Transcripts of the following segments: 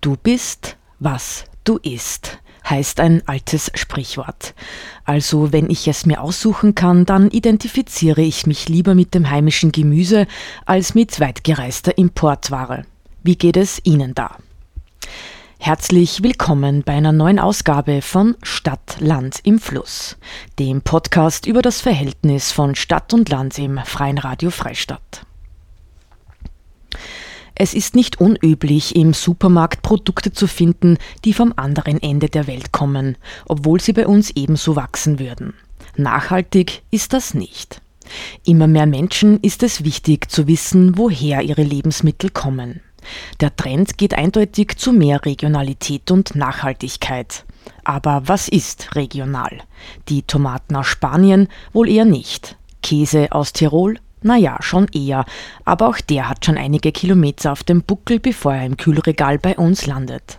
Du bist, was du isst, heißt ein altes Sprichwort. Also wenn ich es mir aussuchen kann, dann identifiziere ich mich lieber mit dem heimischen Gemüse als mit weitgereister Importware. Wie geht es Ihnen da? Herzlich willkommen bei einer neuen Ausgabe von Stadt, Land im Fluss, dem Podcast über das Verhältnis von Stadt und Land im Freien Radio Freistadt. Es ist nicht unüblich, im Supermarkt Produkte zu finden, die vom anderen Ende der Welt kommen, obwohl sie bei uns ebenso wachsen würden. Nachhaltig ist das nicht. Immer mehr Menschen ist es wichtig zu wissen, woher ihre Lebensmittel kommen. Der Trend geht eindeutig zu mehr Regionalität und Nachhaltigkeit. Aber was ist regional? Die Tomaten aus Spanien wohl eher nicht. Käse aus Tirol? Naja, schon eher. Aber auch der hat schon einige Kilometer auf dem Buckel, bevor er im Kühlregal bei uns landet.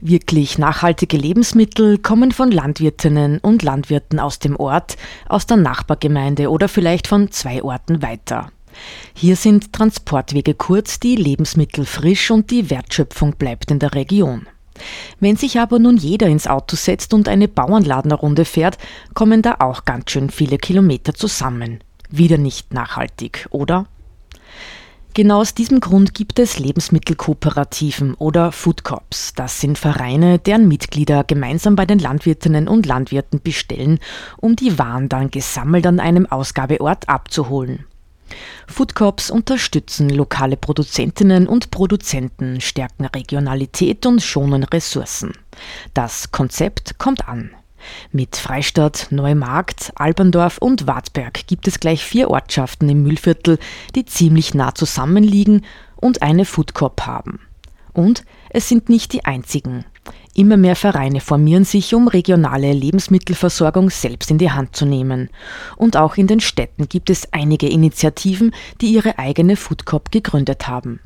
Wirklich nachhaltige Lebensmittel kommen von Landwirtinnen und Landwirten aus dem Ort, aus der Nachbargemeinde oder vielleicht von zwei Orten weiter. Hier sind Transportwege kurz, die Lebensmittel frisch und die Wertschöpfung bleibt in der Region. Wenn sich aber nun jeder ins Auto setzt und eine Bauernladenerrunde fährt, kommen da auch ganz schön viele Kilometer zusammen. Wieder nicht nachhaltig, oder? Genau aus diesem Grund gibt es Lebensmittelkooperativen oder Food Corps. Das sind Vereine, deren Mitglieder gemeinsam bei den Landwirtinnen und Landwirten bestellen, um die Waren dann gesammelt an einem Ausgabeort abzuholen. Foodcorps unterstützen lokale Produzentinnen und Produzenten, stärken Regionalität und schonen Ressourcen. Das Konzept kommt an. Mit Freistadt, Neumarkt, Alberndorf und Wartberg gibt es gleich vier Ortschaften im Mühlviertel, die ziemlich nah zusammenliegen und eine Foodcorp haben. Und es sind nicht die einzigen. Immer mehr Vereine formieren sich, um regionale Lebensmittelversorgung selbst in die Hand zu nehmen. Und auch in den Städten gibt es einige Initiativen, die ihre eigene Foodcorp gegründet haben.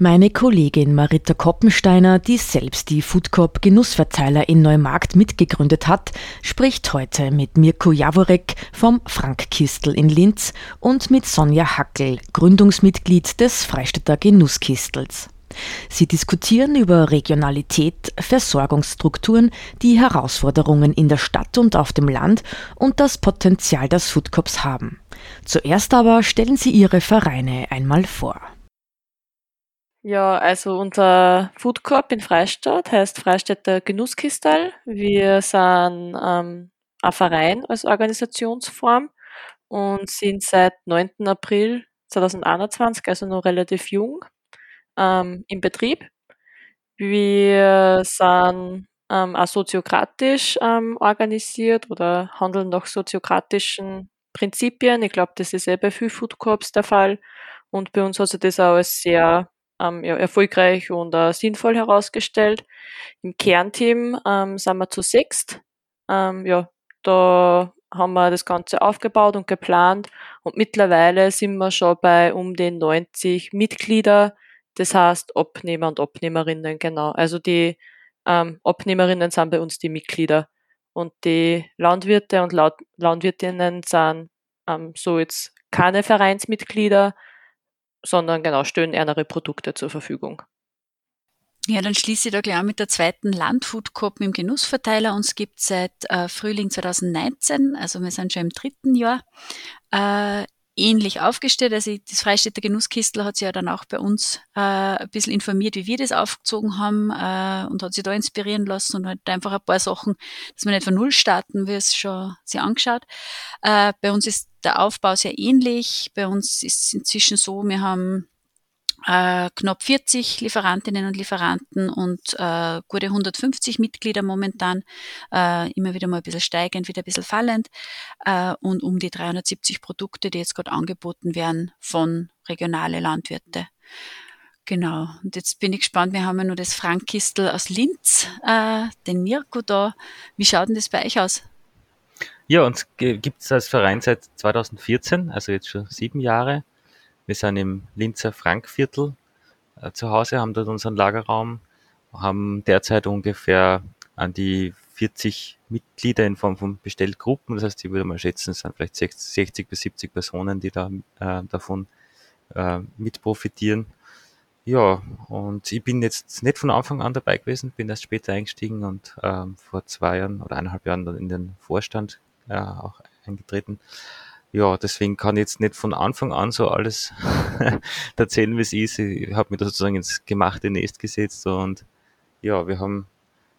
Meine Kollegin Marita Koppensteiner, die selbst die Foodcorp Genussverteiler in Neumarkt mitgegründet hat, spricht heute mit Mirko Jaworek vom Frankkistel in Linz und mit Sonja Hackel, Gründungsmitglied des Freistädter Genusskistels. Sie diskutieren über Regionalität, Versorgungsstrukturen, die Herausforderungen in der Stadt und auf dem Land und das Potenzial, das Foodcops haben. Zuerst aber stellen Sie Ihre Vereine einmal vor. Ja, also unser Foodcorp in Freistadt heißt Freistädter Genusskistal. Wir sind ähm, ein Verein als Organisationsform und sind seit 9. April 2021, also noch relativ jung, ähm, im Betrieb. Wir sind ähm, auch soziokratisch ähm, organisiert oder handeln nach soziokratischen Prinzipien. Ich glaube, das ist eh bei viel Food Corps der Fall. Und bei uns hat sich das auch als sehr ähm, ja, erfolgreich und äh, sinnvoll herausgestellt. Im Kernteam ähm, sind wir zu sechst. Ähm, ja, da haben wir das Ganze aufgebaut und geplant und mittlerweile sind wir schon bei um den 90 Mitglieder, das heißt Abnehmer und Abnehmerinnen, genau. Also die ähm, Abnehmerinnen sind bei uns die Mitglieder und die Landwirte und Laut Landwirtinnen sind ähm, so jetzt keine Vereinsmitglieder, sondern genau stellen ihre Produkte zur Verfügung. Ja, dann schließe ich da gleich mit der zweiten Landfood Coop im Genussverteiler. Uns gibt seit äh, Frühling 2019, also wir sind schon im dritten Jahr. Äh, ähnlich aufgestellt. Also das Freistädter Genusskistel hat sich ja dann auch bei uns äh, ein bisschen informiert, wie wir das aufgezogen haben äh, und hat sich da inspirieren lassen und halt einfach ein paar Sachen, dass wir nicht von Null starten, wie es schon sich angeschaut. Äh, bei uns ist der Aufbau sehr ähnlich. Bei uns ist es inzwischen so, wir haben äh, knapp 40 Lieferantinnen und Lieferanten und äh, gute 150 Mitglieder momentan, äh, immer wieder mal ein bisschen steigend, wieder ein bisschen fallend äh, und um die 370 Produkte, die jetzt gerade angeboten werden von regionale Landwirte. Genau. Und jetzt bin ich gespannt, wir haben ja nur das Frankkistel aus Linz, äh, den Mirko da. Wie schaut denn das bei euch aus? Ja, uns gibt es als Verein seit 2014, also jetzt schon sieben Jahre. Wir sind im Linzer Frankviertel äh, zu Hause, haben dort unseren Lagerraum, haben derzeit ungefähr an die 40 Mitglieder in Form von Bestellgruppen. Das heißt, ich würde mal schätzen, es sind vielleicht 60 bis 70 Personen, die da äh, davon äh, mit profitieren. Ja, und ich bin jetzt nicht von Anfang an dabei gewesen, bin erst später eingestiegen und ähm, vor zwei Jahren oder eineinhalb Jahren dann in den Vorstand äh, auch eingetreten. Ja, deswegen kann ich jetzt nicht von Anfang an so alles erzählen, wie es ist. Ich habe mir da sozusagen ins gemachte Nest gesetzt und ja, wir haben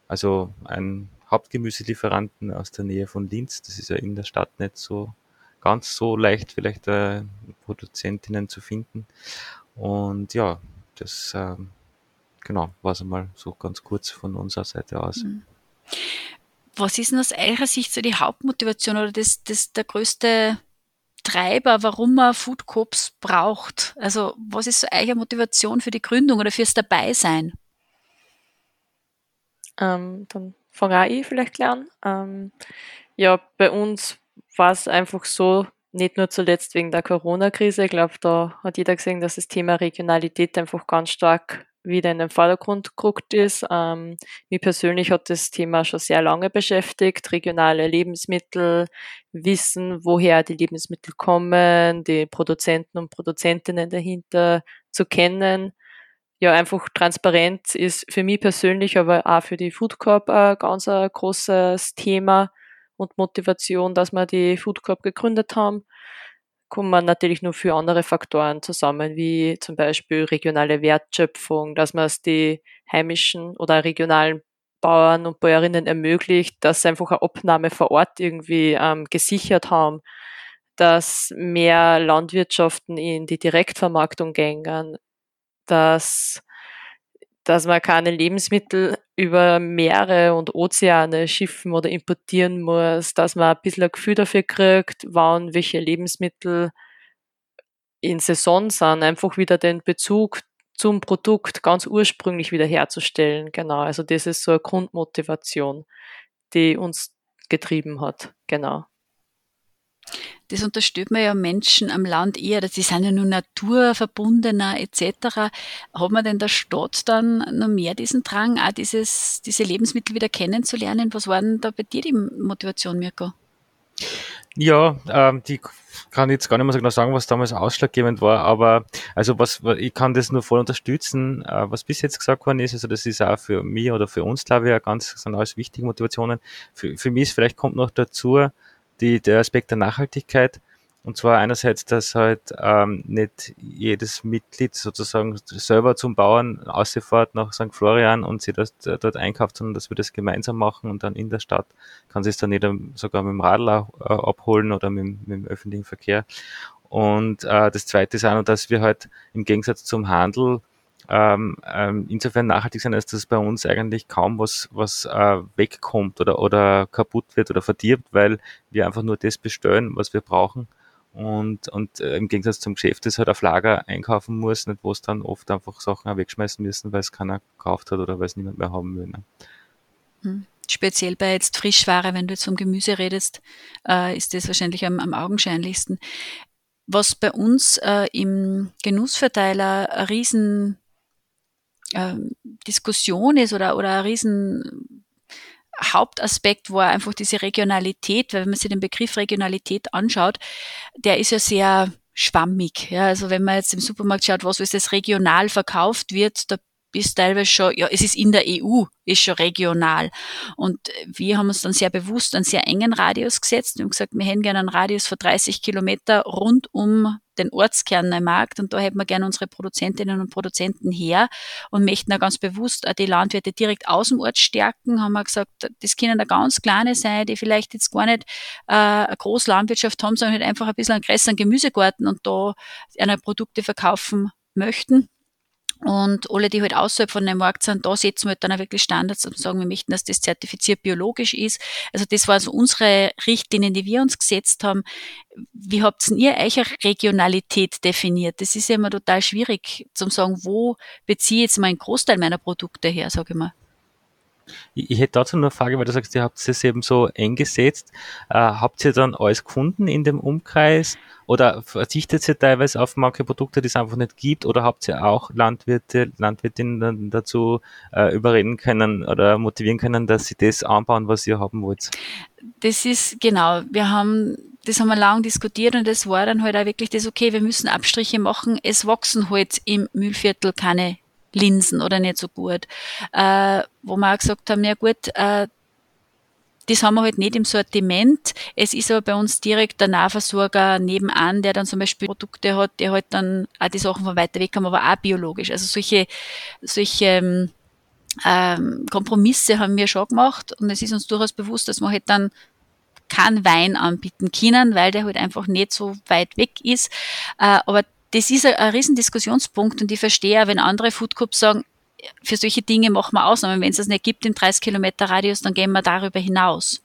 also einen Hauptgemüselieferanten aus der Nähe von Linz. Das ist ja in der Stadt nicht so ganz so leicht, vielleicht äh, Produzentinnen zu finden. Und ja, das ähm, genau war es einmal so ganz kurz von unserer Seite aus. Mhm. Was ist denn aus eurer Sicht so die Hauptmotivation oder das, das der größte Treiber, warum man Food Coops braucht? Also was ist so eure Motivation für die Gründung oder fürs Dabeisein? Ähm, dann fange ich vielleicht lernen. Ähm, ja, bei uns war es einfach so, nicht nur zuletzt wegen der Corona-Krise. Ich glaube, da hat jeder gesehen, dass das Thema Regionalität einfach ganz stark wieder in den Vordergrund gerückt ist. Ähm, mich persönlich hat das Thema schon sehr lange beschäftigt. Regionale Lebensmittel, wissen, woher die Lebensmittel kommen, die Produzenten und Produzentinnen dahinter zu kennen. Ja, einfach Transparenz ist für mich persönlich, aber auch für die Food Corp ein ganz ein großes Thema und Motivation, dass wir die Food Corp gegründet haben kommen natürlich nur für andere Faktoren zusammen, wie zum Beispiel regionale Wertschöpfung, dass man es die heimischen oder regionalen Bauern und Bäuerinnen ermöglicht, dass sie einfach eine Abnahme vor Ort irgendwie ähm, gesichert haben, dass mehr Landwirtschaften in die Direktvermarktung gängen, dass dass man keine Lebensmittel über Meere und Ozeane schiffen oder importieren muss, dass man ein bisschen ein Gefühl dafür kriegt, wann welche Lebensmittel in Saison sind, einfach wieder den Bezug zum Produkt ganz ursprünglich wieder herzustellen. Genau, also das ist so eine Grundmotivation, die uns getrieben hat. Genau das unterstützt man ja Menschen am Land eher, sie sind ja nur naturverbundener etc. Hat man denn der Stadt dann noch mehr diesen Drang, auch dieses, diese Lebensmittel wieder kennenzulernen? Was war denn da bei dir die Motivation, Mirko? Ja, ähm, die kann jetzt gar nicht mehr so genau sagen, was damals ausschlaggebend war, aber also was, ich kann das nur voll unterstützen, äh, was bis jetzt gesagt worden ist, also das ist auch für mich oder für uns, glaube ich, ganz, sind alles wichtige Motivationen. Für, für mich ist vielleicht kommt noch dazu, die, der Aspekt der Nachhaltigkeit. Und zwar einerseits, dass halt ähm, nicht jedes Mitglied sozusagen selber zum Bauern ausfährt nach St. Florian und sie das äh, dort einkauft, sondern dass wir das gemeinsam machen und dann in der Stadt kann sich dann jeder sogar mit dem Radl äh, abholen oder mit, mit dem öffentlichen Verkehr. Und äh, das Zweite ist auch noch, dass wir halt im Gegensatz zum Handel ähm, ähm, insofern nachhaltig sein, als dass bei uns eigentlich kaum was, was äh, wegkommt oder, oder kaputt wird oder verdirbt, weil wir einfach nur das bestellen, was wir brauchen. Und, und äh, im Gegensatz zum Geschäft, das halt auf Lager einkaufen muss, nicht wo es dann oft einfach Sachen wegschmeißen müssen, weil es keiner gekauft hat oder weil es niemand mehr haben will. Ne? Hm. Speziell bei jetzt Frischware, wenn du jetzt vom Gemüse redest, äh, ist das wahrscheinlich am, am augenscheinlichsten. Was bei uns äh, im Genussverteiler ein riesen ähm, Diskussion ist oder, oder ein riesen Hauptaspekt war einfach diese Regionalität, weil wenn man sich den Begriff Regionalität anschaut, der ist ja sehr schwammig. Ja, also wenn man jetzt im Supermarkt schaut, was ist das regional verkauft wird, da ist teilweise schon, ja, es ist in der EU, ist schon regional. Und wir haben uns dann sehr bewusst einen sehr engen Radius gesetzt. Haben gesagt, wir hätten gerne einen Radius von 30 Kilometer rund um den Ortskern Neumarkt und da hätten wir gerne unsere Produzentinnen und Produzenten her und möchten auch ganz bewusst auch die Landwirte direkt aus dem Ort stärken. Haben wir gesagt, das können da ganz kleine sein, die vielleicht jetzt gar nicht äh, eine Großlandwirtschaft haben, sondern halt einfach ein bisschen einen größeren Gemüsegarten und da eine Produkte verkaufen möchten Und alle, die halt außerhalb von dem Markt sind, da setzen wir halt dann auch wirklich Standards und sagen, wir möchten, dass das zertifiziert biologisch ist. Also das waren so unsere Richtlinien, die wir uns gesetzt haben. Wie habt ihr eure Regionalität definiert? Das ist ja immer total schwierig zu sagen, wo beziehe ich jetzt mal einen Großteil meiner Produkte her, sage ich mal. Ich, ich hätte dazu noch eine Frage, weil du sagst, ihr habt es eben so eng gesetzt. Äh, habt ihr dann alles Kunden in dem Umkreis oder verzichtet ihr teilweise auf manche Produkte, die es einfach nicht gibt oder habt ihr auch Landwirte, Landwirtinnen dazu äh, überreden können oder motivieren können, dass sie das anbauen, was ihr haben wollt? Das ist genau, wir haben das haben wir lang diskutiert und das war dann halt auch wirklich das, okay, wir müssen Abstriche machen. Es wachsen halt im Mühlviertel keine Linsen oder nicht so gut. Äh, wo wir auch gesagt haben, ja gut, äh, das haben wir halt nicht im Sortiment. Es ist aber bei uns direkt der Nahversorger nebenan, der dann zum Beispiel Produkte hat, der halt dann auch die Sachen von weiter weg haben, aber auch biologisch. Also solche, solche ähm, ähm Kompromisse haben wir schon gemacht und es ist uns durchaus bewusst, dass wir halt dann keinen Wein anbieten können, weil der halt einfach nicht so weit weg ist. Äh, aber das ist ein, ein Riesendiskussionspunkt und ich verstehe, wenn andere Food Groups sagen, für solche Dinge machen wir Ausnahmen. Wenn es das nicht gibt im 30 Kilometer Radius, dann gehen wir darüber hinaus.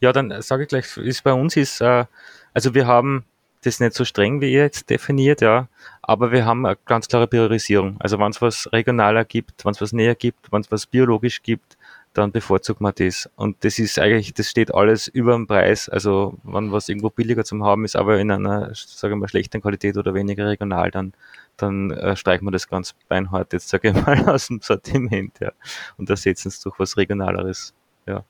Ja, dann sage ich gleich, ist bei uns ist, äh, also wir haben das nicht so streng wie ihr jetzt definiert, ja, aber wir haben eine ganz klare Priorisierung. Also wenn es was regionaler gibt, wenn es was näher gibt, wenn es was biologisch gibt, dann bevorzugt man das. Und das ist eigentlich, das steht alles über dem Preis. Also wenn was irgendwo billiger zum haben ist, aber in einer, sage ich mal, schlechten Qualität oder weniger regional, dann, dann äh, streichen wir das ganz beinhart jetzt, sage ich mal, aus dem Sortiment, ja. Und ersetzen es durch was Regionaleres, ja.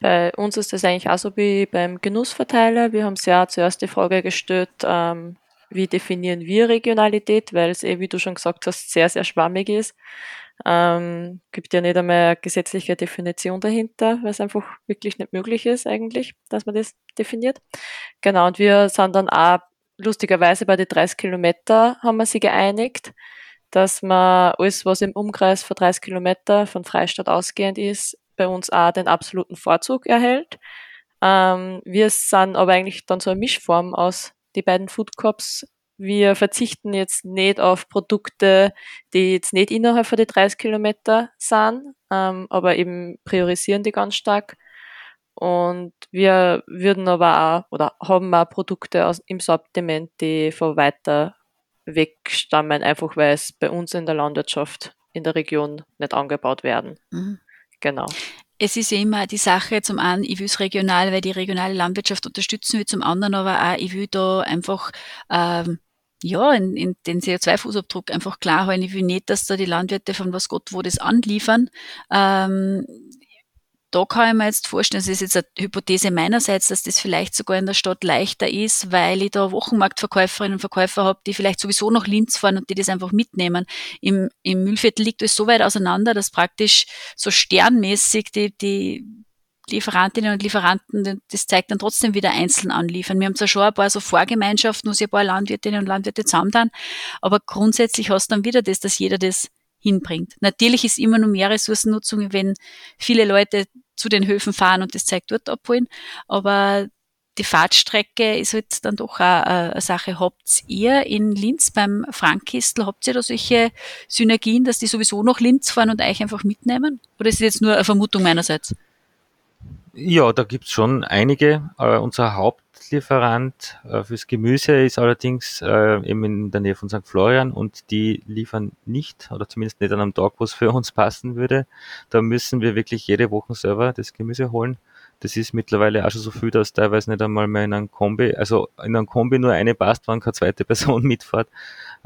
Bei uns ist das eigentlich auch so wie beim Genussverteiler. Wir haben ja zuerst die Frage gestellt, ähm, wie definieren wir Regionalität, weil es eh, wie du schon gesagt hast, sehr, sehr schwammig ist. Ähm, gibt ja nicht einmal eine gesetzliche Definition dahinter, weil es einfach wirklich nicht möglich ist eigentlich, dass man das definiert. Genau, und wir sind dann auch lustigerweise bei den 30 Kilometer haben wir sie geeinigt, dass man alles, was im Umkreis von 30 Kilometer von Freistadt ausgehend ist, bei uns auch den absoluten Vorzug erhält. Ähm, wir sind aber eigentlich dann so eine Mischform aus die beiden Food Cops wir verzichten jetzt nicht auf Produkte, die jetzt nicht innerhalb von die 30 Kilometer sind, ähm, aber eben priorisieren die ganz stark. Und wir würden aber auch oder haben auch Produkte aus, im Sortiment, die von weiter weg stammen, einfach weil es bei uns in der Landwirtschaft in der Region nicht angebaut werden. Mhm. Genau. Es ist ja immer die Sache, zum einen, ich will es regional, weil die regionale Landwirtschaft unterstützen will, zum anderen aber auch, ich will da einfach ähm, ja, in, in den CO2-Fußabdruck einfach klar halten. Ich will nicht, dass da die Landwirte von was Gott wo das anliefern. Ähm, da kann ich mir jetzt vorstellen, das ist jetzt eine Hypothese meinerseits, dass das vielleicht sogar in der Stadt leichter ist, weil ich da Wochenmarktverkäuferinnen und Verkäufer habe, die vielleicht sowieso nach Linz fahren und die das einfach mitnehmen. Im, im Mühlviertel liegt es so weit auseinander, dass praktisch so sternmäßig die, die Lieferantinnen und Lieferanten, das zeigt dann trotzdem wieder einzeln anliefern. Wir haben zwar schon ein paar so Vorgemeinschaften, wo sich ein paar Landwirtinnen und Landwirte zusammen aber grundsätzlich hast du dann wieder das, dass jeder das hinbringt. Natürlich ist immer nur mehr Ressourcennutzung, wenn viele Leute zu den Höfen fahren und das Zeug dort abholen, aber die Fahrtstrecke ist halt dann doch auch eine Sache. Habt ihr in Linz beim Frankistel, habt ihr da solche Synergien, dass die sowieso nach Linz fahren und euch einfach mitnehmen? Oder ist das jetzt nur eine Vermutung meinerseits? Ja, da gibt's schon einige. Äh, unser Hauptlieferant äh, fürs Gemüse ist allerdings äh, eben in der Nähe von St. Florian und die liefern nicht oder zumindest nicht an einem Tag, wo es für uns passen würde. Da müssen wir wirklich jede Woche selber das Gemüse holen. Das ist mittlerweile auch schon so viel, dass teilweise nicht einmal mehr in einem Kombi, also in einem Kombi nur eine passt, wenn keine zweite Person mitfährt.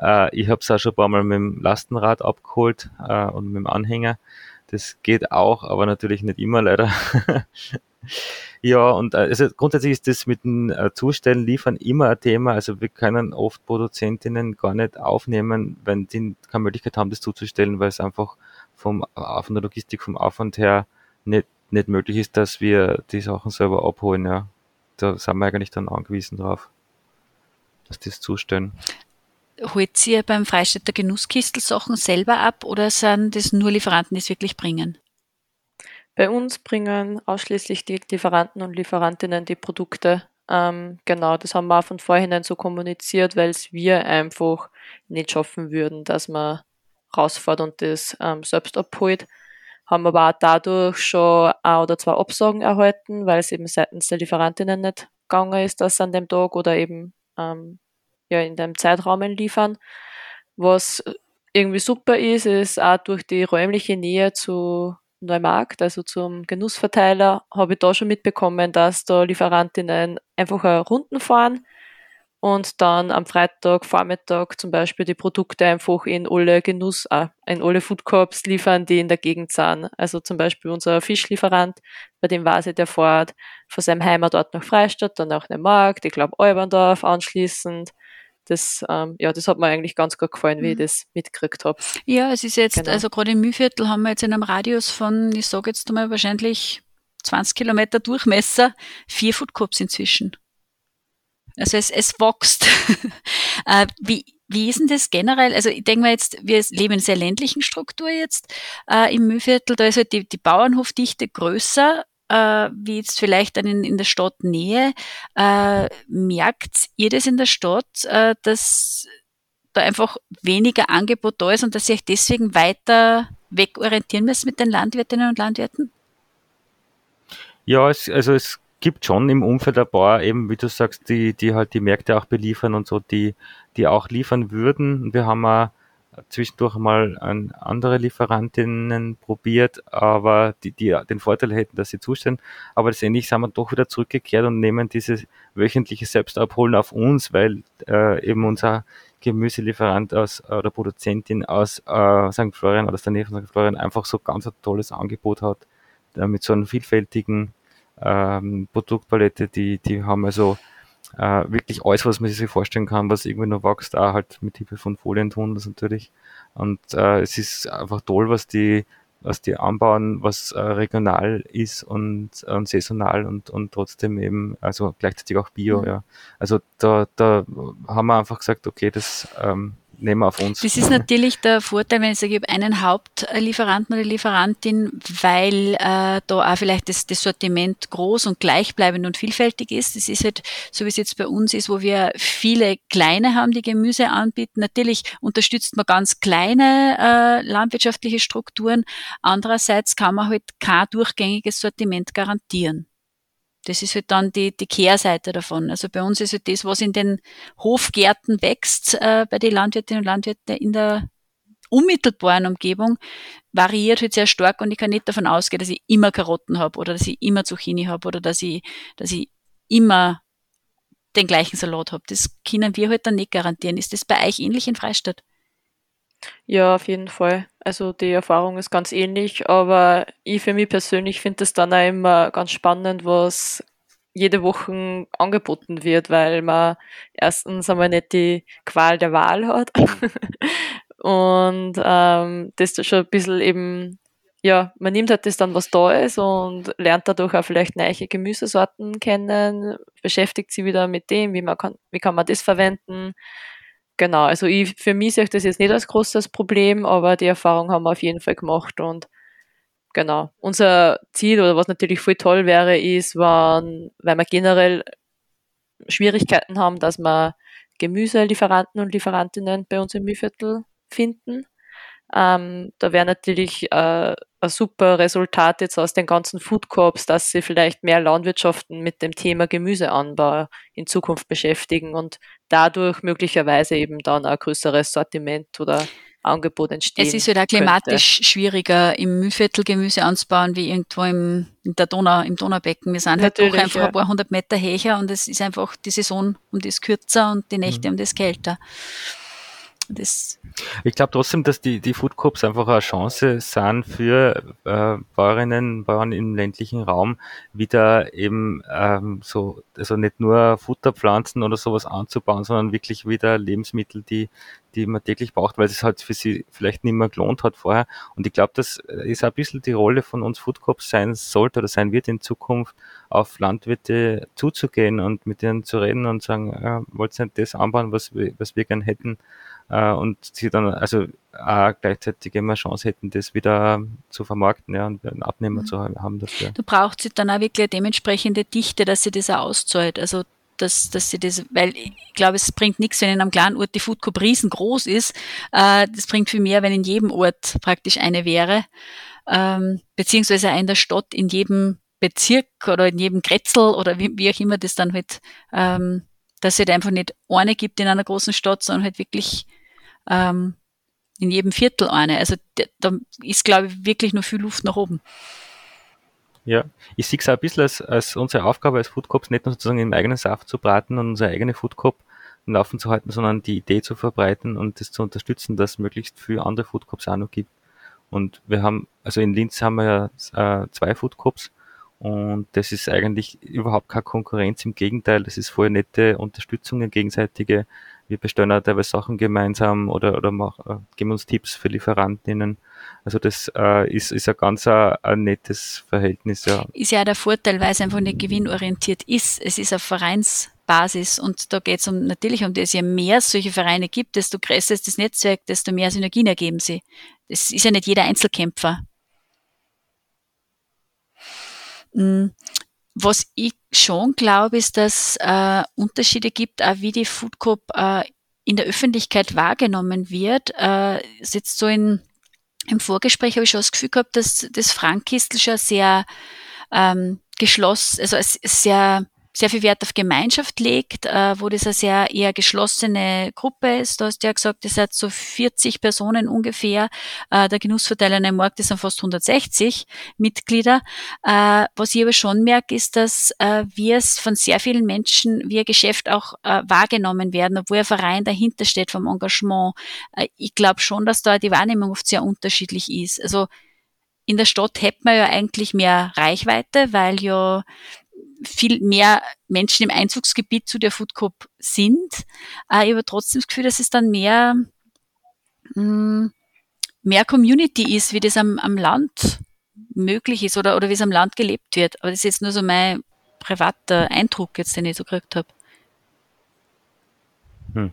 Äh, ich habe es auch schon ein paar Mal mit dem Lastenrad abgeholt äh, und mit dem Anhänger. Das geht auch, aber natürlich nicht immer leider. ja, und äh, also grundsätzlich ist das mit dem äh, Zustellen, Liefern immer ein Thema. Also wir können oft Produzentinnen gar nicht aufnehmen, wenn die keine Möglichkeit haben, das zuzustellen, weil es einfach vom, äh, von der Logistik, vom Aufwand her nicht, nicht möglich ist, dass wir die Sachen selber abholen. Ja. Da sind wir eigentlich dann angewiesen drauf, dass es zustellen holt ihr beim Freistädter Genusskistel Sachen selber ab oder sind das nur Lieferanten, die es wirklich bringen? Bei uns bringen ausschließlich die Lieferanten und Lieferantinnen die Produkte. Ähm, genau, das haben wir auch von vorhinein so kommuniziert, weil es wir einfach nicht schaffen würden, dass man rausfährt und das ähm, selbst abholt. Haben aber auch dadurch schon ein oder zwei Absagen erhalten, weil es eben seitens der Lieferantinnen nicht gegangen ist, dass sie an dem Tag oder eben ähm, ja, in dem Zeitraum liefern. Was irgendwie super ist, ist auch durch die räumliche Nähe zu Neumarkt, also zum Genussverteiler, habe ich da schon mitbekommen, dass da Lieferantinnen einfach Runden fahren und dann am Freitag, Vormittag zum Beispiel die Produkte einfach in alle Genuss, äh, in alle Food Corps liefern, die in der Gegend sind. Also zum Beispiel unser Fischlieferant, bei dem weiß ich, der fährt von seinem Heimatort nach Freistadt, dann auch Neumarkt, ich glaube Alberndorf anschließend das, ähm, ja, das hat mir eigentlich ganz gut gefallen, wie ich mhm. das mitgekriegt habe. Ja, es ist jetzt, genau. also gerade im Mühlviertel haben wir jetzt in einem Radius von, ich sage jetzt mal wahrscheinlich 20 Kilometer Durchmesser, vier Food inzwischen. Also es, es wächst. äh, wie, wie ist denn das generell? Also ich denke mal jetzt, wir leben in einer sehr ländlichen Struktur jetzt äh, im Mühlviertel, da ist halt die, die Bauernhofdichte größer äh, wie jetzt vielleicht in, in der Stadtnähe. Äh, merkt ihr das in der Stadt, äh, dass da einfach weniger Angebot da ist und dass ihr euch deswegen weiter wegorientieren müsst mit den Landwirtinnen und Landwirten? Ja, es, also es gibt schon im Umfeld ein paar, eben wie du sagst, die, die halt die Märkte auch beliefern und so, die, die auch liefern würden. Wir haben auch zwischendurch mal an andere Lieferantinnen probiert, aber die, die den Vorteil hätten, dass sie zustellen. Aber letztendlich sind wir doch wieder zurückgekehrt und nehmen dieses wöchentliche Selbstabholen auf uns, weil äh, eben unser Gemüselieferant aus oder Produzentin aus äh, St. Florian oder aus der Nähe von St. Florian einfach so ganz ein tolles Angebot hat, äh, mit so einer vielfältigen ähm, Produktpalette, die, die haben also äh, wirklich alles, was man sich vorstellen kann, was irgendwie noch wächst, auch halt mit Hilfe von Folien tun das natürlich. Und äh, es ist einfach toll, was die, was die anbauen, was äh, regional ist und, und saisonal und, und trotzdem eben, also gleichzeitig auch Bio, mhm. ja. Also da, da haben wir einfach gesagt, okay, das ähm, nehmen auf uns. Das ist natürlich der Vorteil, wenn ich sage, ich habe einen Hauptlieferanten oder Lieferantin, weil äh, da auch vielleicht das, das Sortiment groß und gleichbleibend und vielfältig ist. Das ist halt, so wie es jetzt bei uns ist, wo wir viele kleine haben, die Gemüse anbieten. Natürlich unterstützt man ganz kleine äh, landwirtschaftliche Strukturen. Andererseits kann man halt kein durchgängiges Sortiment garantieren. Das ist halt dann die, die Kehrseite davon. Also bei uns ist halt das, was in den Hofgärten wächst, äh, bei den Landwirtinnen und Landwirten in der unmittelbaren Umgebung, variiert halt sehr stark und ich kann nicht davon ausgehen, dass ich immer Karotten habe oder dass ich immer Zucchini habe oder dass ich, dass ich immer den gleichen Salat habe. Das können wir halt dann nicht garantieren. Ist das bei euch ähnlich in Freistadt? Ja, auf jeden Fall. Also die Erfahrung ist ganz ähnlich, aber ich für mich persönlich finde es dann auch immer ganz spannend, was jede Woche angeboten wird, weil man erstens einmal nicht die Qual der Wahl hat und ähm, das schon ein bisschen eben, ja, man nimmt halt das dann, was da ist und lernt dadurch auch vielleicht neue Gemüsesorten kennen, beschäftigt sich wieder mit dem, wie man kann, wie kann man das verwenden genau, also ich, für mich sehe ich das jetzt nicht als großes Problem, aber die Erfahrung haben wir auf jeden Fall gemacht und genau. Unser Ziel oder was natürlich voll toll wäre, ist, wenn, weil wir generell Schwierigkeiten haben, dass wir Gemüselieferanten und Lieferantinnen bei uns im Mühlviertel finden. Ähm, da wäre natürlich äh, ein super Resultat jetzt aus den ganzen Food Corps, dass sie vielleicht mehr Landwirtschaften mit dem Thema Gemüseanbau in Zukunft beschäftigen und dadurch möglicherweise eben dann ein größeres Sortiment oder Angebot entstehen. Es ist halt auch klimatisch könnte. schwieriger im Mühlviertel Gemüse anzubauen wie irgendwo im, in der Donau, im Donaubecken. Wir sind halt Natürlich, halt doch einfach ja. ein paar hundert Meter höher und es ist einfach die Saison um das kürzer und die Nächte mhm. um das kälter. Das ich glaube trotzdem, dass die, die Food Corps einfach eine Chance sind für äh, Bäuerinnen, Bauern im ländlichen Raum wieder eben ähm, so, also nicht nur Futterpflanzen oder sowas anzubauen, sondern wirklich wieder Lebensmittel, die, die man täglich braucht, weil es halt für sie vielleicht nicht mehr gelohnt hat vorher. Und ich glaube, das ist ein bisschen die Rolle von uns Food Corps sein sollte oder sein wird in Zukunft, auf Landwirte zuzugehen und mit ihnen zu reden und sagen, äh, wollt ihr nicht das anbauen, was wir, was wir gern hätten? Äh, und sie dann also auch gleichzeitig immer Chance hätten, das wieder zu vermarkten ja, und einen Abnehmer mhm. zu haben dafür. Du brauchst dann auch wirklich eine dementsprechende Dichte, dass sie das auch auszahlt. Also dass, dass sie das, weil ich glaube, es bringt nichts, wenn in einem kleinen Ort die Food Cup riesengroß ist. Äh, das bringt viel mehr, wenn in jedem Ort praktisch eine wäre. Ähm, beziehungsweise in der Stadt, in jedem Bezirk oder in jedem Kretzel oder wie, wie auch immer das dann halt, ähm, dass es halt einfach nicht eine gibt in einer großen Stadt, sondern halt wirklich ähm, in jedem Viertel eine. Also da ist, glaube ich, wirklich noch viel Luft nach oben. Ja, ich sehe es auch ein bisschen als, als unsere Aufgabe als Food Cops, nicht nur sozusagen im eigenen Saft zu braten und unsere eigene Food Cop Laufen zu halten, sondern die Idee zu verbreiten und das zu unterstützen, dass es möglichst viele andere Food Cops auch noch gibt. Und wir haben, also in Linz haben wir ja äh, zwei Food Cops und das ist eigentlich überhaupt keine Konkurrenz, im Gegenteil, das ist voll nette Unterstützung, eine gegenseitige. Wir bestellen auch teilweise Sachen gemeinsam oder, oder mach, äh, geben uns Tipps für Lieferantinnen. Also das äh, ist, ist ein ganz ein, ein nettes Verhältnis. Ja. Ist ja auch der Vorteil, weil es einfach nicht gewinnorientiert ist. Es ist auf Vereinsbasis und da geht es um, natürlich um das. Je mehr es solche Vereine gibt, desto größer ist das Netzwerk, desto mehr Synergien ergeben sie. Das ist ja nicht jeder Einzelkämpfer. Mm, was ich schon glaube, ist, dass äh, Unterschiede gibt, auch wie die Food Coop äh, in der Öffentlichkeit wahrgenommen wird. Äh, ist jetzt so in im Vorgespräch habe ich schon das Gefühl gehabt, dass das Frankistel schon sehr ähm, geschlossen, also sehr sehr viel Wert auf Gemeinschaft legt, äh, wo das eine sehr eher geschlossene Gruppe ist. Du hast ja gesagt, es hat so 40 Personen ungefähr. Äh, der Genussverteiler in einem Markt ist dann fast 160 Mitglieder. Äh, was ich aber schon merke, ist, dass äh, wir es von sehr vielen Menschen ein Geschäft auch äh, wahrgenommen werden, obwohl ein Verein dahinter steht vom Engagement. Äh, ich glaube schon, dass da die Wahrnehmung oft sehr unterschiedlich ist. Also in der Stadt hätte man ja eigentlich mehr Reichweite, weil ja viel mehr Menschen im Einzugsgebiet zu der Food Coop sind. Äh, ich habe trotzdem das Gefühl, dass es dann mehr, mh, mm, mehr Community ist, wie das am, am Land möglich ist oder, oder wie es am Land gelebt wird. Aber das ist jetzt nur so mein privater Eindruck jetzt, den ich so gekriegt habe. Hm.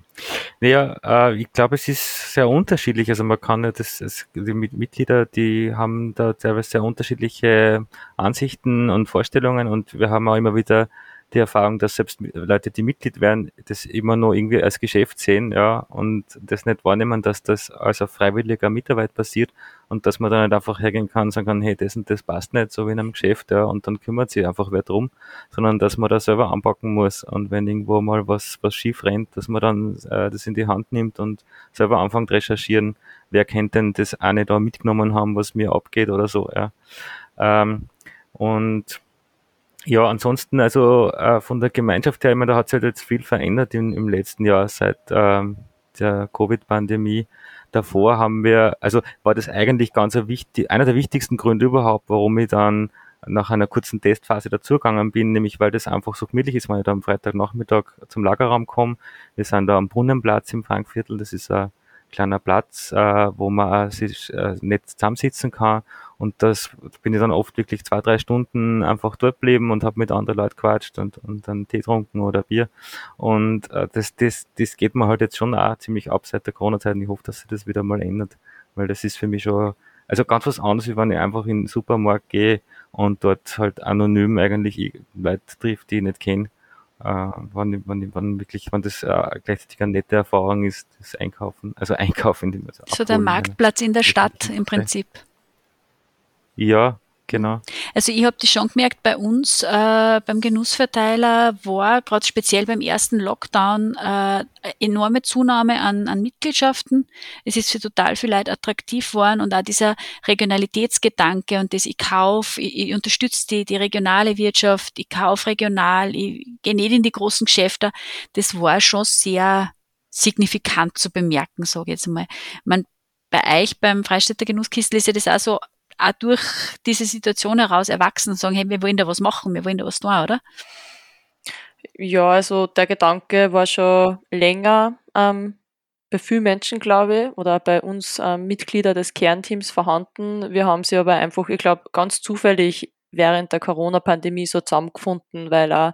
Naja, äh, ich glaube, es ist sehr unterschiedlich. Also man kann ja das, es, die Mitglieder, die haben da teilweise sehr unterschiedliche Ansichten und Vorstellungen und wir haben auch immer wieder die Erfahrung, dass selbst Leute, die Mitglied werden, das immer nur irgendwie als Geschäft sehen, ja, und das nicht wahrnehmen, dass das als auf freiwilliger Mitarbeit passiert und dass man dann nicht einfach hergehen kann und sagen kann, hey, das und das passt nicht, so wie in einem Geschäft, ja, und dann kümmert sich einfach wer drum, sondern dass man da selber anpacken muss und wenn irgendwo mal was, was schief rennt, dass man dann äh, das in die Hand nimmt und selber anfängt recherchieren, wer kennt denn das eine da mitgenommen haben, was mir abgeht oder so, ja. Ähm, und ja, ansonsten, also äh, von der Gemeinschaft her, ich meine, da hat sich halt jetzt viel verändert im, im letzten Jahr seit ähm, der Covid-Pandemie. Davor haben wir, also war das eigentlich ganz ein wichtig, einer der wichtigsten Gründe überhaupt, warum ich dann nach einer kurzen Testphase dazugegangen bin, nämlich weil das einfach so gemütlich ist, wenn ich da am Freitagnachmittag zum Lagerraum komme. Wir sind da am Brunnenplatz im Frankviertel, das ist ein kleiner Platz, äh, wo man sich äh, nicht zusammensitzen kann. Und das bin ich dann oft wirklich zwei, drei Stunden einfach dort geblieben und habe mit anderen Leuten quatscht und, und dann Tee getrunken oder Bier. Und äh, das, das, das geht mir halt jetzt schon auch ziemlich ab seit der Corona-Zeit und ich hoffe, dass sich das wieder mal ändert. Weil das ist für mich schon, also ganz was anderes, wie wenn ich einfach in den Supermarkt gehe und dort halt anonym eigentlich Leute trifft, die ich nicht kenne äh, wann, wann, wann wirklich, wann das äh, gleichzeitig eine nette Erfahrung ist, das Einkaufen, also Einkaufen. Also so der Marktplatz in der Stadt im Prinzip. Ja, Genau. Also ich habe das schon gemerkt, bei uns äh, beim Genussverteiler war gerade speziell beim ersten Lockdown äh, enorme Zunahme an, an Mitgliedschaften. Es ist für total viel Leute attraktiv worden und auch dieser Regionalitätsgedanke und das ich kaufe, ich, ich unterstütze die, die regionale Wirtschaft, ich kaufe regional, ich gehe nicht in die großen Geschäfte. Das war schon sehr signifikant zu bemerken, sage ich jetzt mal. Man, bei euch beim Freistädter Genusskistel ist ja das auch so auch durch diese Situation heraus erwachsen und sagen, hey, wir wollen da was machen, wir wollen da was tun, oder? Ja, also der Gedanke war schon länger ähm, bei vielen Menschen, glaube ich, oder bei uns ähm, Mitglieder des Kernteams vorhanden. Wir haben sie aber einfach, ich glaube, ganz zufällig während der Corona-Pandemie so zusammengefunden, weil auch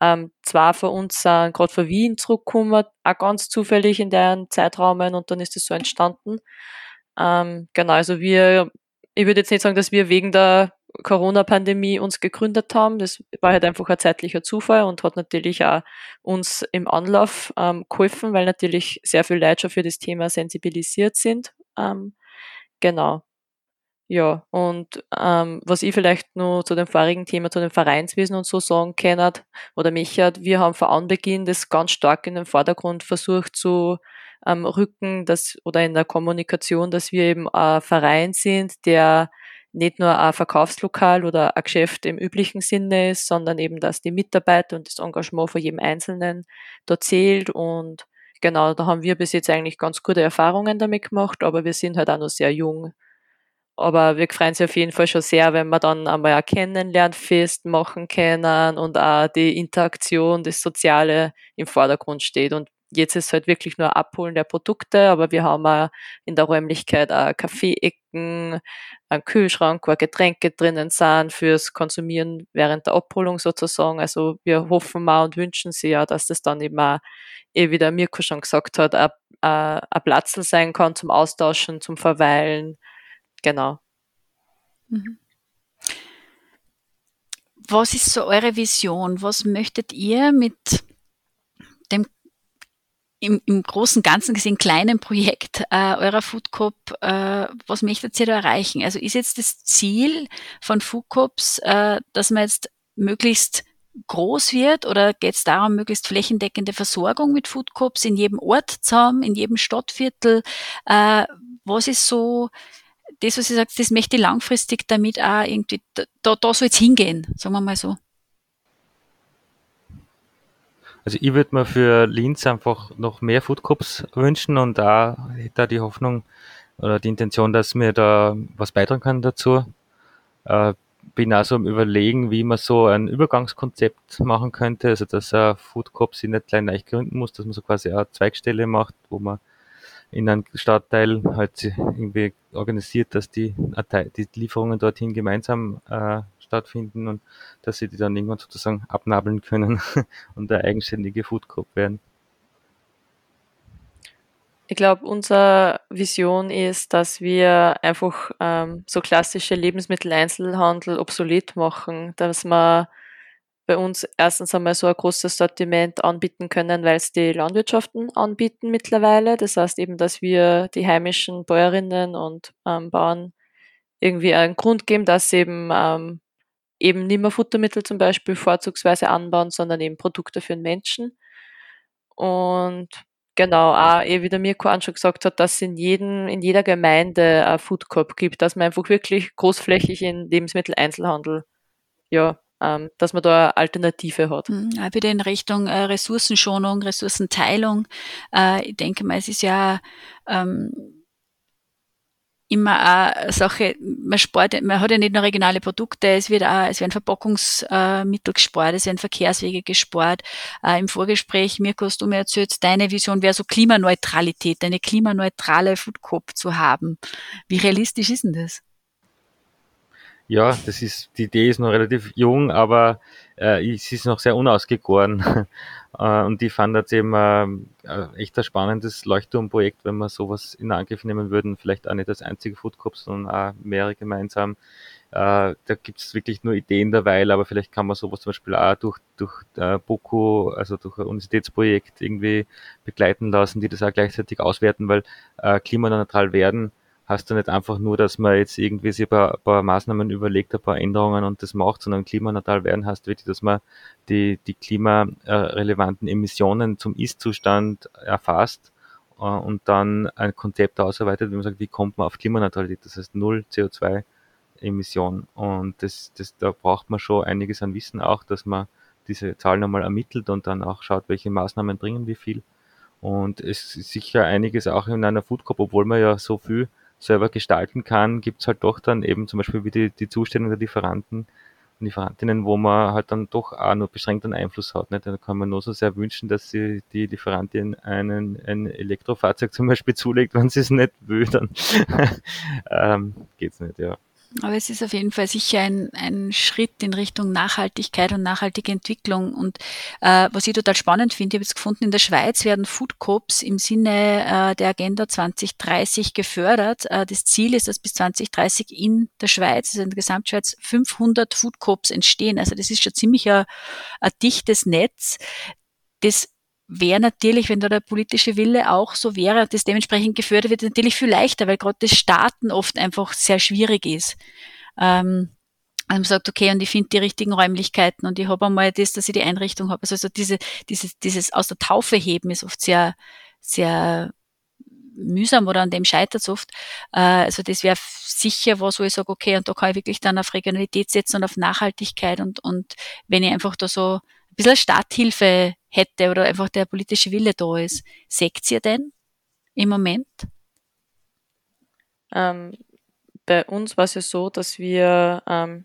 ähm, zwei von uns sind gerade von Wien zurückgekommen, auch ganz zufällig in deren Zeitraumen und dann ist es so entstanden. Ähm, genau, also wir ich würde jetzt nicht sagen, dass wir wegen der Corona-Pandemie uns gegründet haben. Das war halt einfach ein zeitlicher Zufall und hat natürlich auch uns im Anlauf ähm, geholfen, weil natürlich sehr viele Leute schon für das Thema sensibilisiert sind. Ähm, genau. Ja, und ähm, was ich vielleicht nur zu dem vorigen Thema, zu dem Vereinswesen und so sagen kann, oder mich hat, wir haben von Anbeginn das ganz stark in den Vordergrund versucht zu ähm, rücken, dass, oder in der Kommunikation, dass wir eben ein Verein sind, der nicht nur ein Verkaufslokal oder ein Geschäft im üblichen Sinne ist, sondern eben, dass die Mitarbeiter und das Engagement von jedem Einzelnen da zählt und genau, da haben wir bis jetzt eigentlich ganz gute Erfahrungen damit gemacht, aber wir sind halt auch noch sehr jung. Aber wir freuen uns auf jeden Fall schon sehr, wenn wir dann einmal ein Kennenlernfest machen können und auch die Interaktion, das Soziale im Vordergrund steht. Und jetzt ist halt wirklich nur Abholen der Produkte, aber wir haben auch in der Räumlichkeit auch Kaffeeecken, einen Kühlschrank, wo Getränke drinnen sind fürs Konsumieren während der Abholung sozusagen. Also wir hoffen mal und wünschen sie ja, dass das dann eben auch, eh wie der Mirko schon gesagt hat, ein, Platz sein kann zum Austauschen, zum Verweilen, Genau. Mhm. Was ist so eure Vision? Was möchtet ihr mit dem im, im großen Ganzen gesehen kleinen Projekt äh, eurer Food Coop, äh, was möchtet ihr da erreichen? Also ist jetzt das Ziel von Food Coops, äh, dass man jetzt möglichst groß wird oder geht es darum, möglichst flächendeckende Versorgung mit Food Coops in jedem Ort zu haben, in jedem Stadtviertel? Äh, was ist so das, was ich sage, das möchte ich langfristig damit auch irgendwie, da, da soll es hingehen, sagen wir mal so. Also ich würde mir für Linz einfach noch mehr Food Cups wünschen und da da die Hoffnung oder die Intention, dass mir da was beitragen kann dazu. Äh, bin also am überlegen, wie man so ein Übergangskonzept machen könnte, also dass ein Food Cup sich nicht gleich leicht gründen muss, dass man so quasi eine Zweigstelle macht, wo man in einem Stadtteil halt irgendwie organisiert, dass die, die Lieferungen dorthin gemeinsam äh, stattfinden und dass sie die dann irgendwann sozusagen abnabeln können und eine eigenständige Food Group werden. Ich glaube, unsere Vision ist, dass wir einfach ähm, so klassische Lebensmitteleinzelhandel obsolet machen, dass man bei uns erstens einmal so ein großes Sortiment anbieten können, weil es die Landwirtschaften anbieten mittlerweile. Das heißt eben, dass wir die heimischen Bäuerinnen und ähm, Bauern irgendwie einen Grund geben, dass sie eben ähm, eben nicht mehr Futtermittel zum Beispiel vorzugsweise anbauen, sondern eben Produkte für den Menschen. Und genau, auch eh, wie der Mirko auch schon gesagt hat, dass es in, jedem, in jeder Gemeinde ein Food Corp gibt, dass man einfach wirklich großflächig in Lebensmitteleinzelhandel ja, ähm, dass man da eine Alternative hat. Mhm, auch wieder in Richtung äh, Ressourcenschonung, Ressourcenteilung. Äh, ich denke mal, es ist ja ähm, immer eine Sache, man spart, man hat ja nicht nur regionale Produkte, es wird auch, es werden Verpackungsmittel gespart, es werden Verkehrswege gespart. Äh, Im Vorgespräch, Mirko, hast du mir erzählt, deine Vision wäre so Klimaneutralität, eine klimaneutrale Food Coop zu haben. Wie realistisch ist denn das? Ja, das ist, die Idee ist noch relativ jung, aber äh, es ist noch sehr unausgegoren. äh, und ich fand das eben äh, echt ein spannendes Leuchtturmprojekt, wenn wir sowas in Angriff nehmen würden. Vielleicht auch nicht als einzige Food Corp, sondern auch mehrere gemeinsam. Äh, da gibt es wirklich nur Ideen derweil, aber vielleicht kann man sowas zum Beispiel auch durch, durch äh, BOKU, also durch ein Universitätsprojekt irgendwie begleiten lassen, die das auch gleichzeitig auswerten, weil äh, klimaneutral werden hast du nicht einfach nur, dass man jetzt irgendwie sich ein paar, ein paar Maßnahmen überlegt, ein paar Änderungen und das macht, sondern klimaneutral werden heißt wirklich, dass man die, die klimarelevanten Emissionen zum Ist-Zustand erfasst äh, und dann ein Konzept ausarbeitet, wie man sagt, wie kommt man auf Klimaneutralität, das heißt null CO2 Emission. Und das, das, da braucht man schon einiges an Wissen auch, dass man diese Zahlen einmal ermittelt und dann auch schaut, welche Maßnahmen bringen wie viel. Und es ist sicher einiges auch in einer Food Cup, obwohl man ja so viel selber gestalten kann, gibt es halt doch dann eben zum Beispiel wie die, die Zustellung der Lieferanten und Lieferantinnen, wo man halt dann doch auch nur beschränkten Einfluss hat. Nicht? Da kann man nur so sehr wünschen, dass sie die Lieferantin einen, ein Elektrofahrzeug zum Beispiel zulegt, wenn sie es nicht will, dann ähm, geht's nicht, ja. Aber es ist auf jeden Fall sicher ein, ein Schritt in Richtung Nachhaltigkeit und nachhaltige Entwicklung. Und äh, was ich total spannend finde, ich habe jetzt gefunden, in der Schweiz werden Food Coops im Sinne äh, der Agenda 2030 gefördert. Äh, das Ziel ist, dass bis 2030 in der Schweiz, also in der Gesamtschweiz, 500 Food Coops entstehen. Also das ist schon ziemlich ein, ein dichtes Netz, das wäre natürlich, wenn da der politische Wille auch so wäre und das dementsprechend gefördert wird, natürlich viel leichter, weil gerade das Starten oft einfach sehr schwierig ist. Ähm, und man sagt, okay, und ich finde die richtigen Räumlichkeiten und ich habe einmal das, dass ich die Einrichtung habe. Also, also diese, dieses, dieses aus der Taufe heben ist oft sehr, sehr mühsam oder an dem scheitert es oft. Äh, also das wäre sicher was, wo ich sage, okay, und da kann ich wirklich dann auf Regionalität setzen und auf Nachhaltigkeit und, und wenn ich einfach da so ein bisschen Starthilfe hätte oder einfach der politische Wille da ist. Seht ihr denn im Moment? Ähm, bei uns war es ja so, dass wir, ähm,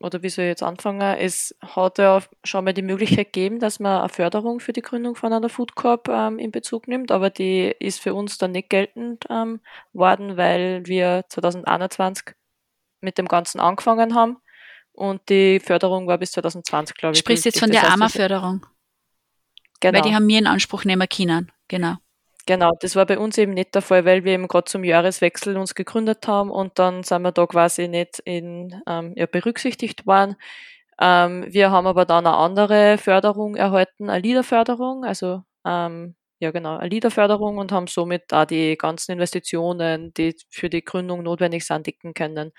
oder wie soll ich jetzt anfangen, es hat ja schon mal die Möglichkeit gegeben, dass man eine Förderung für die Gründung von einer Food Corp ähm, in Bezug nimmt, aber die ist für uns dann nicht geltend ähm, worden, weil wir 2021 mit dem Ganzen angefangen haben und die Förderung war bis 2020, glaube ich. Sprichst jetzt von der AMA-Förderung? Genau. Weil die haben mir in Anspruch nehmen können, genau. Genau, das war bei uns eben nicht der Fall, weil wir eben gerade zum Jahreswechsel uns gegründet haben und dann sind wir da quasi nicht in, ähm, ja, berücksichtigt worden. Ähm, wir haben aber dann eine andere Förderung erhalten, eine Liederförderung, also ähm, ja genau, eine Liederförderung und haben somit da die ganzen Investitionen, die für die Gründung notwendig sind, decken können.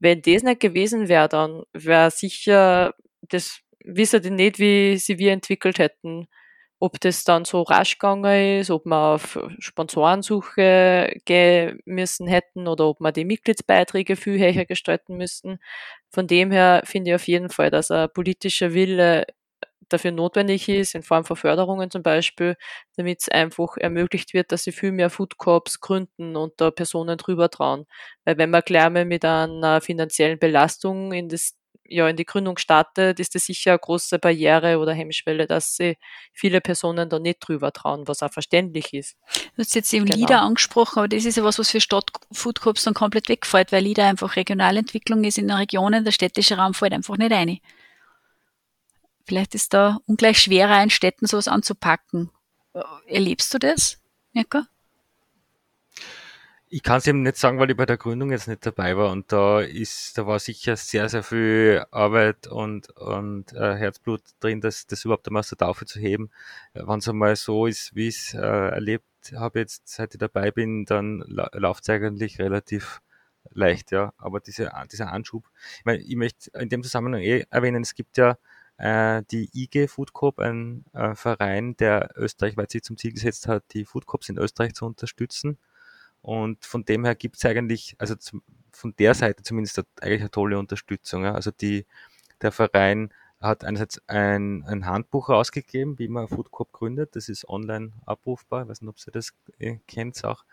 Wenn das nicht gewesen wäre, dann wäre sicher, das wissen die nicht, wie sie wir entwickelt hätten. Ob das dann so rasch gegangen ist, ob wir auf Sponsorensuche gehen müssen hätten oder ob wir die Mitgliedsbeiträge viel höher gestalten müssten. Von dem her finde ich auf jeden Fall, dass ein politischer Wille dafür notwendig ist, in Form von Förderungen zum Beispiel, damit es einfach ermöglicht wird, dass sie viel mehr Food Corps gründen und da Personen drüber trauen. Weil wenn man gleich mal mit einer finanziellen Belastung in das ja, in die Gründung startet, ist das sicher eine große Barriere oder Hemmschwelle, dass sie viele Personen da nicht drüber trauen, was auch verständlich ist. Du hast jetzt eben genau. LIDA angesprochen, aber das ist ja was, was für Stadtfoodcorps dann komplett wegfällt, weil LIDA einfach Regionalentwicklung ist in den Regionen, der städtische Raum fällt einfach nicht ein. Vielleicht ist da ungleich schwerer, in Städten sowas anzupacken. Erlebst du das, Mirka? Ich kann es eben nicht sagen, weil ich bei der Gründung jetzt nicht dabei war und da ist, da war sicher sehr, sehr viel Arbeit und, und äh, Herzblut drin, das, das überhaupt einmal der Taufe zu heben. Wenn es einmal so ist, wie ich es äh, erlebt habe jetzt, seit ich dabei bin, dann la läuft es eigentlich relativ leicht, ja. Aber diese, dieser Anschub, ich meine, ich möchte in dem Zusammenhang eh erwähnen, es gibt ja äh, die IG Food Coop, ein äh, Verein, der österreichweit sich zum Ziel gesetzt hat, die Food Coops in Österreich zu unterstützen. Und von dem her gibt es eigentlich, also zum, von der Seite zumindest eigentlich eine tolle Unterstützung. Ja. Also die, der Verein hat einerseits ein, ein Handbuch rausgegeben, wie man Food Coop gründet. Das ist online abrufbar. Ich weiß nicht, ob ihr das äh, kennt auch.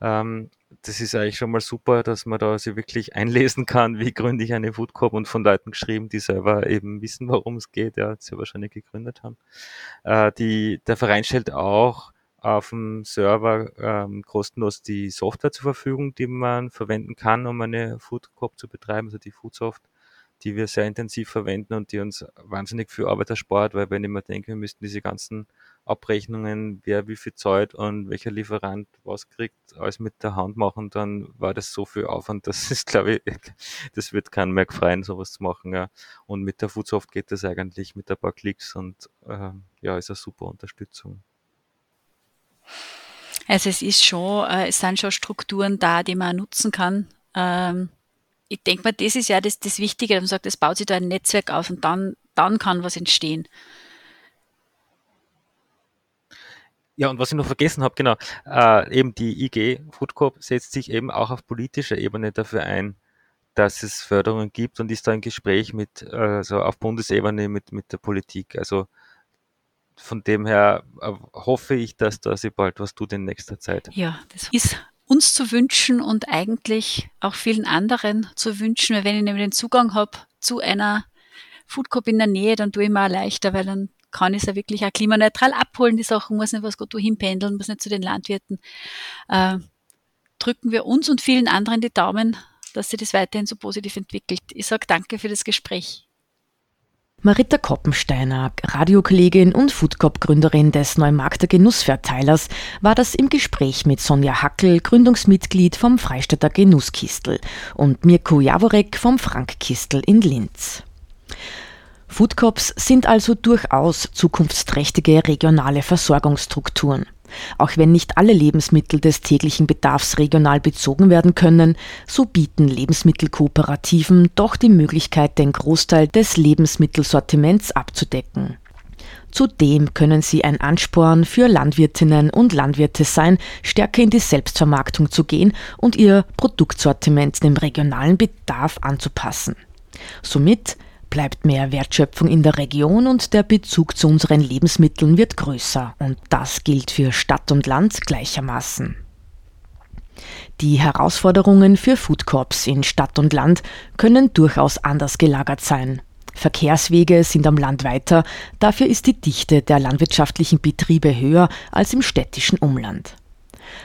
Ähm, das ist eigentlich schon mal super, dass man da sich wirklich einlesen kann, wie gründe ich eine Food Coop und von Leuten geschrieben, die selber eben wissen, warum es geht, ja, sie wahrscheinlich gegründet haben. Äh, die, der Verein stellt auch auf dem Server ähm, kostenlos die Software zur Verfügung, die man verwenden kann, um eine Food Coop zu betreiben, also die Foodsoft, die wir sehr intensiv verwenden und die uns wahnsinnig viel Arbeit erspart, weil wenn ich mir denke, wir müssten diese ganzen Abrechnungen, wer wie viel zahlt und welcher Lieferant was kriegt, alles mit der Hand machen, dann war das so viel Aufwand, das ist, glaube ich, das wird keinen mehr gefreien, sowas zu machen. Ja. Und mit der Foodsoft geht das eigentlich mit ein paar Klicks und äh, ja, ist eine super Unterstützung. Also es ist schon, äh, es sind schon Strukturen da, die man nutzen kann. Ähm, ich denke mal, das ist ja das, das Wichtige, dass man sagt, es baut sich da ein Netzwerk auf und dann, dann kann was entstehen. Ja, und was ich noch vergessen habe, genau, äh, eben die IG Food Corp setzt sich eben auch auf politischer Ebene dafür ein, dass es Förderungen gibt und ist da im Gespräch mit, also auf Bundesebene mit, mit der Politik. Also von dem her äh, hoffe ich, dass da sich bald was tut in nächster Zeit. Ja, das ist uns zu wünschen und eigentlich auch vielen anderen zu wünschen, weil wenn ich nämlich den Zugang habe zu einer Food Cup in der Nähe, dann tue ich mir auch leichter, weil dann kann ich es ja wirklich auch klimaneutral abholen, die Sachen, muss nicht was gut wohin pendeln, muss nicht zu den Landwirten. Äh, drücken wir uns und vielen anderen die Daumen, dass sich das weiterhin so positiv entwickelt. Ich sage danke für das Gespräch. Marita Koppensteiner, Radiokollegin und Foodcop-Gründerin des Neumarkter Genussverteilers, war das im Gespräch mit Sonja Hackel, Gründungsmitglied vom Freistädter Genusskistel und Mirko Jaworek vom Frankkistel in Linz. Foodcops sind also durchaus zukunftsträchtige regionale Versorgungsstrukturen. Auch wenn nicht alle Lebensmittel des täglichen Bedarfs regional bezogen werden können, so bieten Lebensmittelkooperativen doch die Möglichkeit, den Großteil des Lebensmittelsortiments abzudecken. Zudem können sie ein Ansporn für Landwirtinnen und Landwirte sein, stärker in die Selbstvermarktung zu gehen und ihr Produktsortiment dem regionalen Bedarf anzupassen. Somit bleibt mehr Wertschöpfung in der Region und der Bezug zu unseren Lebensmitteln wird größer. Und das gilt für Stadt und Land gleichermaßen. Die Herausforderungen für Food Corps in Stadt und Land können durchaus anders gelagert sein. Verkehrswege sind am Land weiter, dafür ist die Dichte der landwirtschaftlichen Betriebe höher als im städtischen Umland.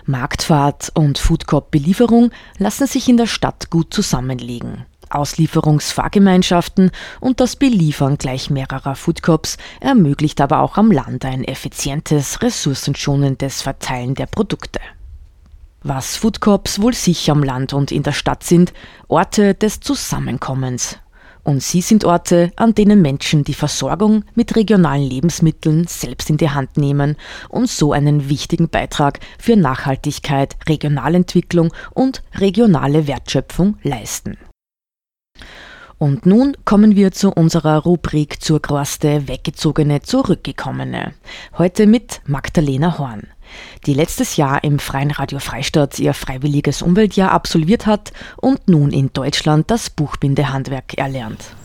Marktfahrt und Foodcorp-Belieferung lassen sich in der Stadt gut zusammenlegen. Auslieferungsfahrgemeinschaften und das Beliefern gleich mehrerer Foodcops ermöglicht aber auch am Land ein effizientes, ressourcenschonendes Verteilen der Produkte. Was Foodcops wohl sicher am Land und in der Stadt sind, Orte des Zusammenkommens. Und sie sind Orte, an denen Menschen die Versorgung mit regionalen Lebensmitteln selbst in die Hand nehmen und so einen wichtigen Beitrag für Nachhaltigkeit, Regionalentwicklung und regionale Wertschöpfung leisten. Und nun kommen wir zu unserer Rubrik zur Kruste Weggezogene, Zurückgekommene. Heute mit Magdalena Horn, die letztes Jahr im Freien Radio Freistadt ihr freiwilliges Umweltjahr absolviert hat und nun in Deutschland das Buchbindehandwerk erlernt.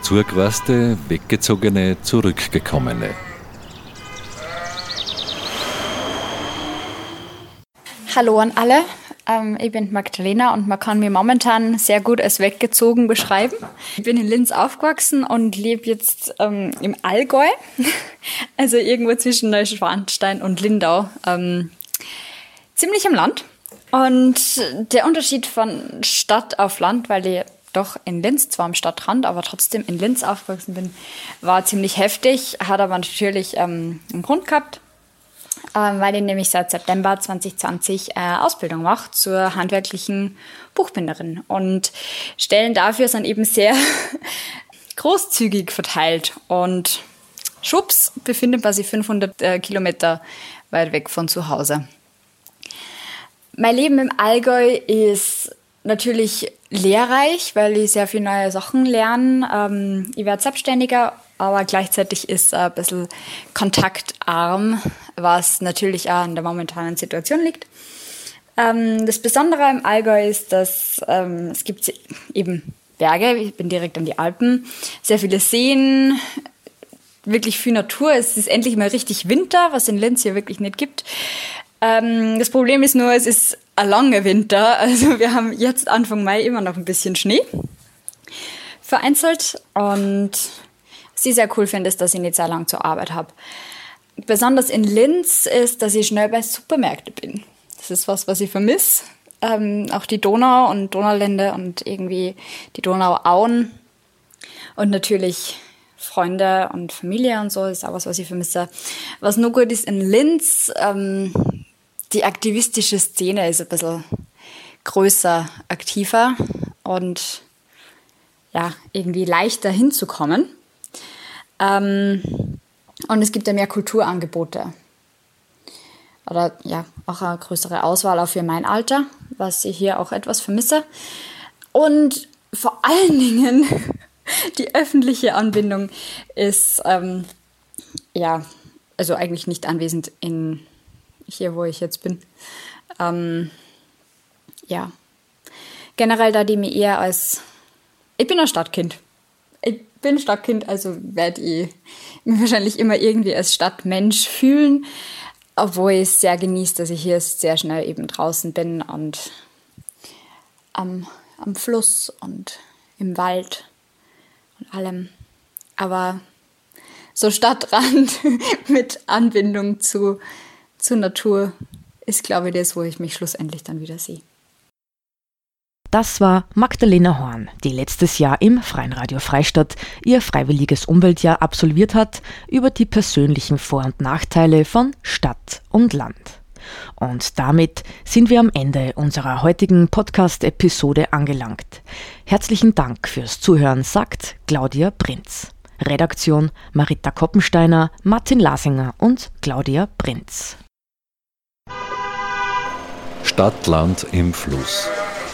Zur Kruste Weggezogene, Zurückgekommene. Hallo an alle. Ähm, ich bin Magdalena und man kann mich momentan sehr gut als weggezogen beschreiben. Ich bin in Linz aufgewachsen und lebe jetzt ähm, im Allgäu, also irgendwo zwischen Neuschwanstein und Lindau, ähm, ziemlich im Land. Und der Unterschied von Stadt auf Land, weil ich doch in Linz, zwar am Stadtrand, aber trotzdem in Linz aufgewachsen bin, war ziemlich heftig, hat aber natürlich ähm, einen Grund gehabt. Ähm, weil ich nämlich seit September 2020 äh, Ausbildung mache zur handwerklichen Buchbinderin. Und Stellen dafür sind eben sehr großzügig verteilt. Und schubs befindet man sich 500 äh, Kilometer weit weg von zu Hause. Mein Leben im Allgäu ist natürlich lehrreich, weil ich sehr viele neue Sachen lerne. Ähm, ich werde selbstständiger, aber gleichzeitig ist er ein bisschen kontaktarm, was natürlich auch an der momentanen Situation liegt. Ähm, das Besondere im Allgäu ist, dass ähm, es gibt eben Berge, ich bin direkt an die Alpen, sehr viele Seen, wirklich viel Natur. Es ist endlich mal richtig Winter, was in Linz hier wirklich nicht gibt. Ähm, das Problem ist nur, es ist ein langer Winter. Also wir haben jetzt Anfang Mai immer noch ein bisschen Schnee vereinzelt. Und ich sehr cool finde, ist, dass ich nicht sehr lange zur Arbeit habe. Besonders in Linz ist, dass ich schnell bei Supermärkten bin. Das ist was, was ich vermisse. Ähm, auch die Donau und Donaulände und irgendwie die Donauauen. Und natürlich Freunde und Familie und so ist auch was, was ich vermisse. Was nur gut ist in Linz, ähm, die aktivistische Szene ist ein bisschen größer, aktiver und ja, irgendwie leichter hinzukommen. Ähm, und es gibt ja mehr Kulturangebote. Oder ja, auch eine größere Auswahl auch für mein Alter, was ich hier auch etwas vermisse. Und vor allen Dingen die öffentliche Anbindung ist ähm, ja, also eigentlich nicht anwesend in hier, wo ich jetzt bin. Ähm, ja, generell da die mir eher als, ich bin ein Stadtkind. Bin Stadtkind, also werde ich mich wahrscheinlich immer irgendwie als Stadtmensch fühlen, obwohl ich es sehr genieße, dass ich hier sehr schnell eben draußen bin und am, am Fluss und im Wald und allem. Aber so Stadtrand mit Anbindung zu zur Natur ist, glaube ich, das, wo ich mich schlussendlich dann wieder sehe. Das war Magdalena Horn, die letztes Jahr im Freien Radio Freistadt ihr freiwilliges Umweltjahr absolviert hat über die persönlichen Vor- und Nachteile von Stadt und Land. Und damit sind wir am Ende unserer heutigen Podcast-Episode angelangt. Herzlichen Dank fürs Zuhören, sagt Claudia Prinz. Redaktion Marita Koppensteiner, Martin Lasinger und Claudia Prinz. Stadt, Land im Fluss.